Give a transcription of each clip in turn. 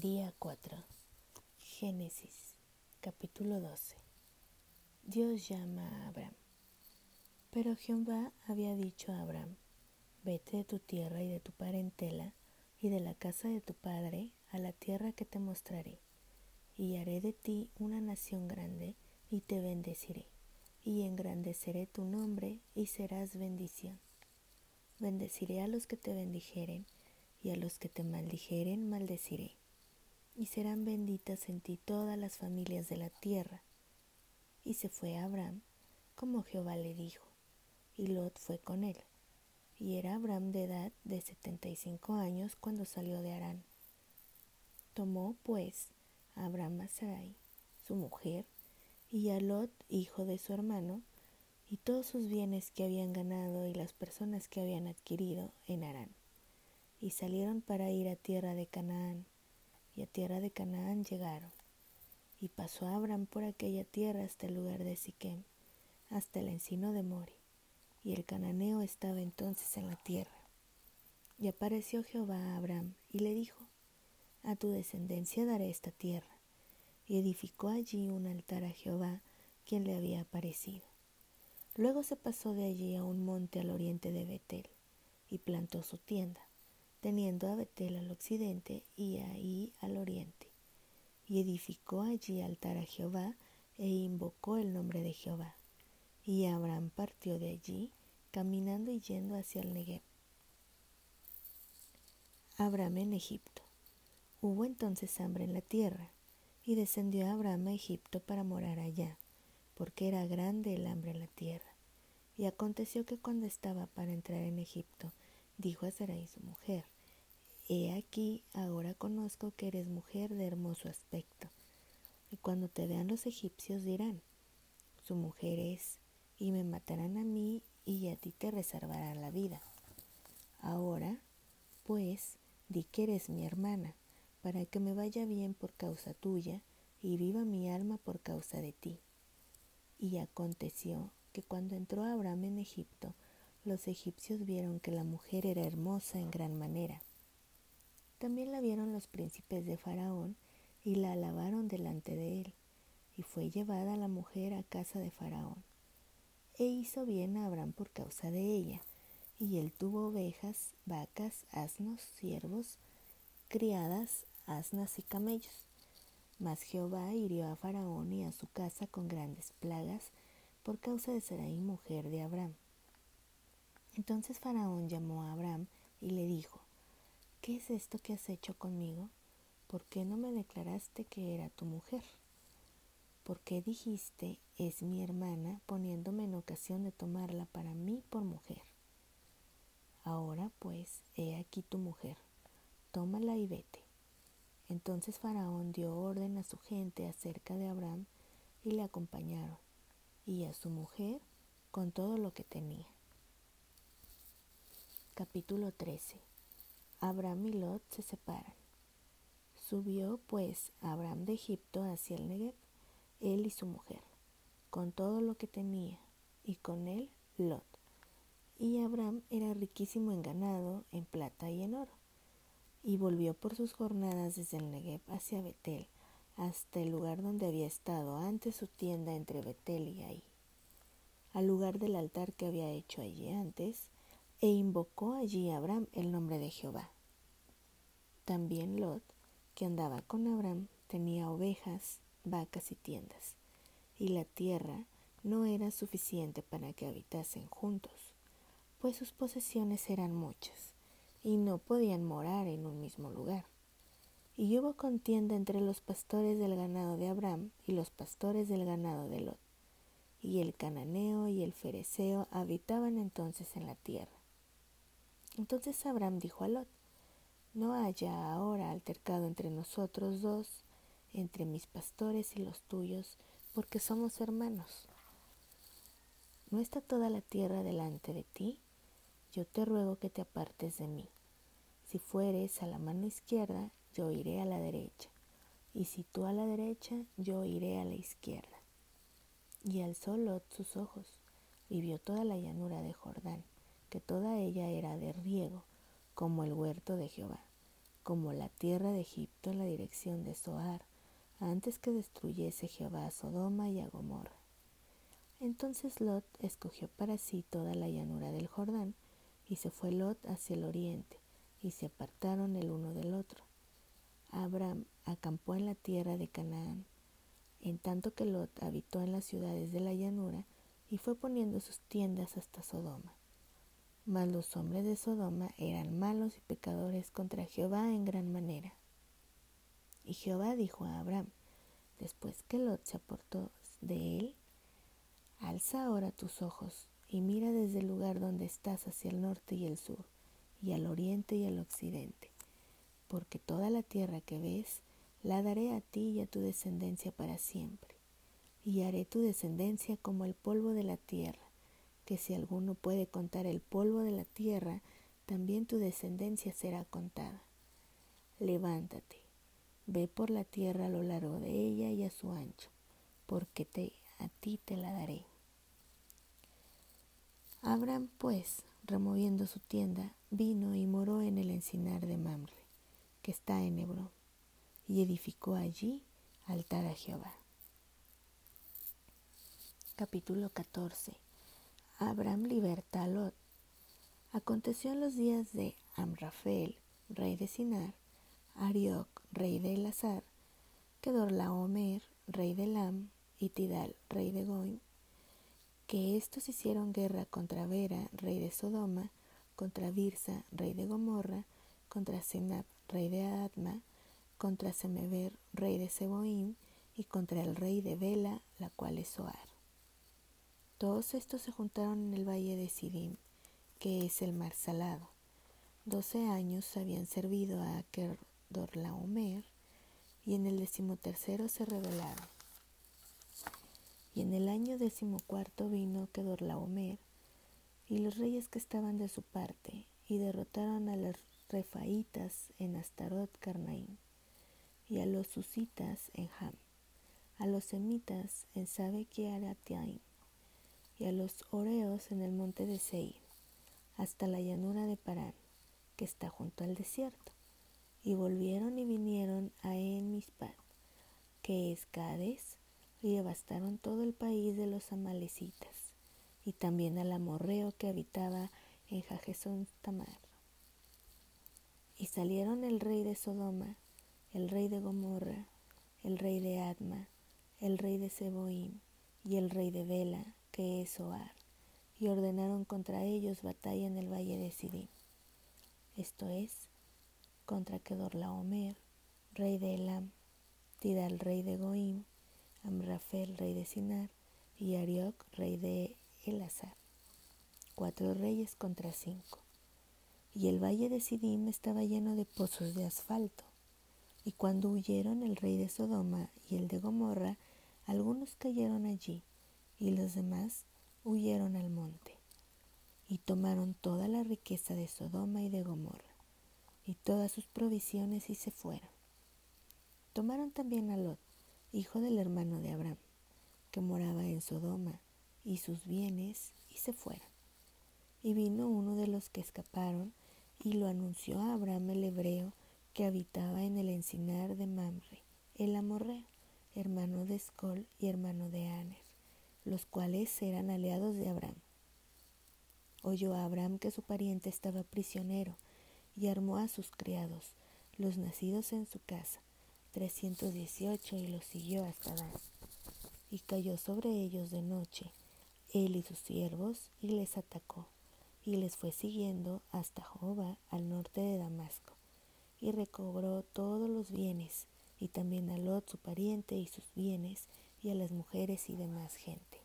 Día 4. Génesis, capítulo 12. Dios llama a Abraham. Pero Jehová había dicho a Abraham, vete de tu tierra y de tu parentela y de la casa de tu padre a la tierra que te mostraré, y haré de ti una nación grande y te bendeciré, y engrandeceré tu nombre y serás bendición. Bendeciré a los que te bendijeren, y a los que te maldijeren maldeciré y serán benditas en ti todas las familias de la tierra. Y se fue Abraham, como Jehová le dijo, y Lot fue con él. Y era Abraham de edad de setenta y cinco años cuando salió de Harán. Tomó, pues, Abraham a Sarai, su mujer, y a Lot, hijo de su hermano, y todos sus bienes que habían ganado y las personas que habían adquirido en Harán. Y salieron para ir a tierra de Canaán y a tierra de Canaán llegaron. Y pasó Abraham por aquella tierra hasta el lugar de Siquem, hasta el encino de Mori, y el cananeo estaba entonces en la tierra. Y apareció Jehová a Abraham y le dijo, A tu descendencia daré esta tierra. Y edificó allí un altar a Jehová, quien le había aparecido. Luego se pasó de allí a un monte al oriente de Betel, y plantó su tienda teniendo a Betel al occidente y ahí al oriente. Y edificó allí altar a Jehová e invocó el nombre de Jehová. Y Abraham partió de allí, caminando y yendo hacia el Negev. Abraham en Egipto. Hubo entonces hambre en la tierra, y descendió Abraham a Egipto para morar allá, porque era grande el hambre en la tierra. Y aconteció que cuando estaba para entrar en Egipto, dijo a Sarai su mujer, He aquí, ahora conozco que eres mujer de hermoso aspecto. Y cuando te vean los egipcios dirán, su mujer es, y me matarán a mí y a ti te reservarán la vida. Ahora, pues, di que eres mi hermana, para que me vaya bien por causa tuya, y viva mi alma por causa de ti. Y aconteció que cuando entró Abraham en Egipto, los egipcios vieron que la mujer era hermosa en gran manera también la vieron los príncipes de Faraón y la alabaron delante de él, y fue llevada la mujer a casa de Faraón. E hizo bien a Abraham por causa de ella, y él tuvo ovejas, vacas, asnos, siervos, criadas, asnas y camellos. Mas Jehová hirió a Faraón y a su casa con grandes plagas por causa de Sarai, mujer de Abraham. Entonces Faraón llamó a Abraham y le dijo, ¿qué es esto que has hecho conmigo? ¿Por qué no me declaraste que era tu mujer? ¿Por qué dijiste, es mi hermana, poniéndome en ocasión de tomarla para mí por mujer? Ahora pues, he aquí tu mujer, tómala y vete. Entonces Faraón dio orden a su gente acerca de Abraham y le acompañaron, y a su mujer con todo lo que tenía. Capítulo 13 Abraham y Lot se separan. Subió pues Abraham de Egipto hacia el Negev, él y su mujer, con todo lo que tenía, y con él Lot. Y Abraham era riquísimo en ganado, en plata y en oro. Y volvió por sus jornadas desde el Negev hacia Betel, hasta el lugar donde había estado antes su tienda entre Betel y ahí, al lugar del altar que había hecho allí antes, e invocó allí Abraham el nombre de Jehová. También Lot, que andaba con Abraham, tenía ovejas, vacas y tiendas, y la tierra no era suficiente para que habitasen juntos, pues sus posesiones eran muchas, y no podían morar en un mismo lugar. Y hubo contienda entre los pastores del ganado de Abraham y los pastores del ganado de Lot, y el cananeo y el fereceo habitaban entonces en la tierra. Entonces Abraham dijo a Lot, no haya ahora altercado entre nosotros dos, entre mis pastores y los tuyos, porque somos hermanos. ¿No está toda la tierra delante de ti? Yo te ruego que te apartes de mí. Si fueres a la mano izquierda, yo iré a la derecha, y si tú a la derecha, yo iré a la izquierda. Y alzó Lot sus ojos, y vio toda la llanura de Jordán, que toda ella era de riego, como el huerto de Jehová como la tierra de Egipto en la dirección de Zoar, antes que destruyese Jehová a Sodoma y a Gomorra. Entonces Lot escogió para sí toda la llanura del Jordán, y se fue Lot hacia el oriente, y se apartaron el uno del otro. Abraham acampó en la tierra de Canaán, en tanto que Lot habitó en las ciudades de la llanura, y fue poniendo sus tiendas hasta Sodoma. Mas los hombres de Sodoma eran malos y pecadores contra Jehová en gran manera. Y Jehová dijo a Abraham, después que Lot se aportó de él, alza ahora tus ojos y mira desde el lugar donde estás hacia el norte y el sur, y al oriente y al occidente, porque toda la tierra que ves la daré a ti y a tu descendencia para siempre, y haré tu descendencia como el polvo de la tierra, que si alguno puede contar el polvo de la tierra, también tu descendencia será contada. Levántate, ve por la tierra a lo largo de ella y a su ancho, porque te, a ti te la daré. Abraham, pues, removiendo su tienda, vino y moró en el encinar de Mamre, que está en Hebrón, y edificó allí altar a Jehová. Capítulo 14 Abraham liberta a Lot. Aconteció en los días de Amrafel, rey de Sinar, Arioc, rey de Elazar, Kedorlaomer, rey de Lam, y Tidal, rey de Goim, que estos hicieron guerra contra Vera, rey de Sodoma, contra Birsa, rey de Gomorra, contra Senab, rey de Adma, contra Semeber, rey de Seboim, y contra el rey de Bela, la cual es Soar. Todos estos se juntaron en el valle de Sidim, que es el mar salado. Doce años habían servido a Kedorlaomer, y en el decimotercero se rebelaron. Y en el año decimocuarto vino Kedorlaomer, y los reyes que estaban de su parte, y derrotaron a los refaitas en Astarot Carnaim, y a los susitas en Ham, a los semitas en Sabequiaratiaim, y a los Oreos en el monte de Seir, hasta la llanura de Parán, que está junto al desierto. Y volvieron y vinieron a Enmispat, que es Cades, y devastaron todo el país de los amalecitas, y también al amorreo que habitaba en Jajesón Tamar. Y salieron el rey de Sodoma, el rey de Gomorra, el rey de Adma, el rey de Seboim y el rey de Bela, que es Oar, y ordenaron contra ellos batalla en el valle de Sidim. Esto es, contra Kedorlaomer, rey de Elam, Tidal, rey de Goim, Amrafel, rey de Sinar, y Arioc, rey de Elazar. Cuatro reyes contra cinco. Y el valle de Sidim estaba lleno de pozos de asfalto. Y cuando huyeron el rey de Sodoma y el de Gomorra, algunos cayeron allí y los demás huyeron al monte y tomaron toda la riqueza de Sodoma y de Gomorra y todas sus provisiones y se fueron. Tomaron también a Lot, hijo del hermano de Abraham, que moraba en Sodoma, y sus bienes y se fueron. Y vino uno de los que escaparon y lo anunció a Abraham el hebreo que habitaba en el encinar de Mamre, el amorreo, hermano de Escol y hermano de Aner los cuales eran aliados de Abraham. Oyó a Abraham que su pariente estaba prisionero y armó a sus criados, los nacidos en su casa, trescientos dieciocho, y los siguió hasta Dan. Y cayó sobre ellos de noche, él y sus siervos, y les atacó, y les fue siguiendo hasta Joba, al norte de Damasco, y recobró todos los bienes, y también a Lot su pariente y sus bienes, y a las mujeres y demás gente.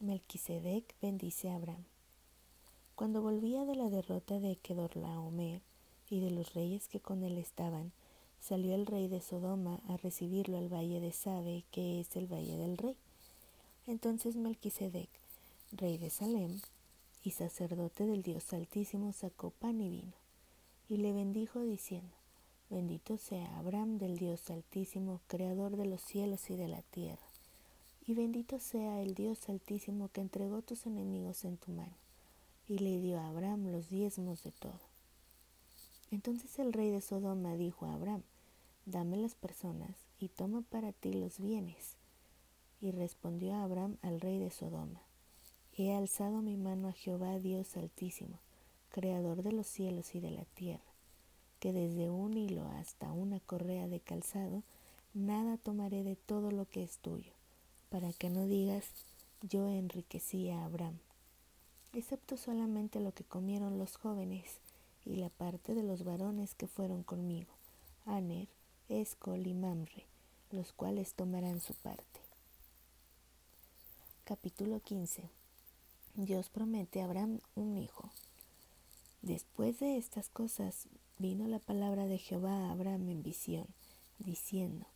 Melquisedec bendice a Abraham. Cuando volvía de la derrota de Kedorlaomer y de los reyes que con él estaban, salió el rey de Sodoma a recibirlo al valle de Sabe, que es el valle del rey. Entonces Melquisedec, rey de Salem y sacerdote del Dios Altísimo, sacó pan y vino, y le bendijo diciendo, Bendito sea Abraham del Dios Altísimo, Creador de los cielos y de la tierra. Y bendito sea el Dios Altísimo que entregó tus enemigos en tu mano, y le dio a Abraham los diezmos de todo. Entonces el rey de Sodoma dijo a Abraham, dame las personas y toma para ti los bienes. Y respondió Abraham al rey de Sodoma, he alzado mi mano a Jehová Dios altísimo, creador de los cielos y de la tierra, que desde un hilo hasta una correa de calzado, nada tomaré de todo lo que es tuyo, para que no digas, yo enriquecí a Abraham, excepto solamente lo que comieron los jóvenes y la parte de los varones que fueron conmigo, Aner, Escol y Mamre, los cuales tomarán su parte. Capítulo 15 Dios promete a Abraham un hijo. Después de estas cosas vino la palabra de Jehová a Abraham en visión, diciendo,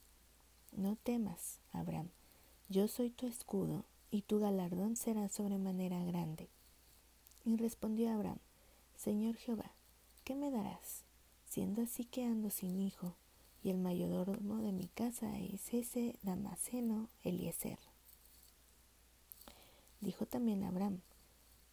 No temas, Abraham, yo soy tu escudo, y tu galardón será sobremanera grande. Y respondió Abraham, Señor Jehová, ¿qué me darás? Siendo así que ando sin hijo, y el mayordomo de mi casa es ese Damaseno Eliezer. Dijo también Abraham,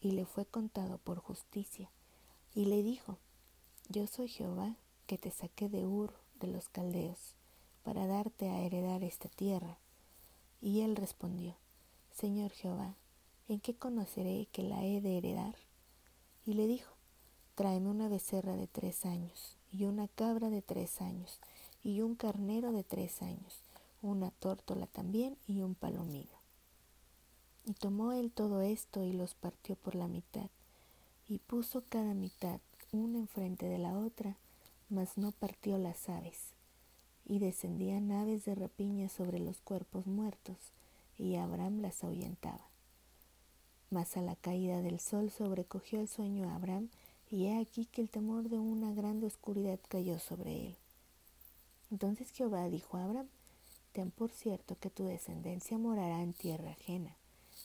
y le fue contado por justicia. Y le dijo, Yo soy Jehová, que te saqué de Ur de los caldeos, para darte a heredar esta tierra. Y él respondió, Señor Jehová, ¿en qué conoceré que la he de heredar? Y le dijo, Tráeme una becerra de tres años, y una cabra de tres años, y un carnero de tres años, una tórtola también y un palomino. Y tomó él todo esto y los partió por la mitad, y puso cada mitad una enfrente de la otra, mas no partió las aves. Y descendían aves de rapiña sobre los cuerpos muertos, y Abraham las ahuyentaba. Mas a la caída del sol sobrecogió el sueño a Abraham, y he aquí que el temor de una grande oscuridad cayó sobre él. Entonces Jehová dijo a Abraham, Ten por cierto que tu descendencia morará en tierra ajena,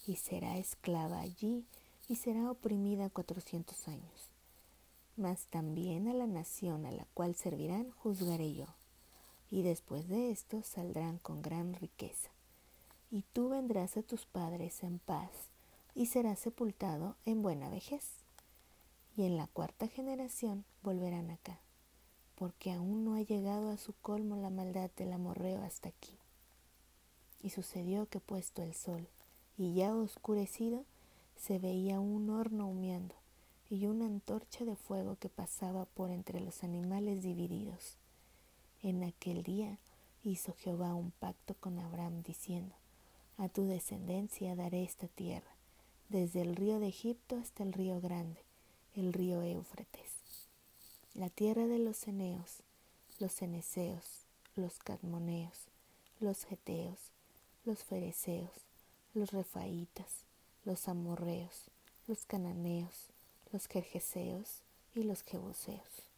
y será esclava allí, y será oprimida cuatrocientos años. Mas también a la nación a la cual servirán juzgaré yo, y después de esto saldrán con gran riqueza. Y tú vendrás a tus padres en paz, y serás sepultado en buena vejez. Y en la cuarta generación volverán acá, porque aún no ha llegado a su colmo la maldad del amorreo hasta aquí. Y sucedió que puesto el sol, y ya oscurecido, se veía un horno humeando y una antorcha de fuego que pasaba por entre los animales divididos. En aquel día hizo Jehová un pacto con Abraham diciendo, A tu descendencia daré esta tierra, desde el río de Egipto hasta el río grande, el río Éufrates, la tierra de los ceneos, los ceneseos, los cadmoneos, los geteos, los fereceos, los refaitas, los amorreos, los cananeos, los jerjeseos y los jebuseos.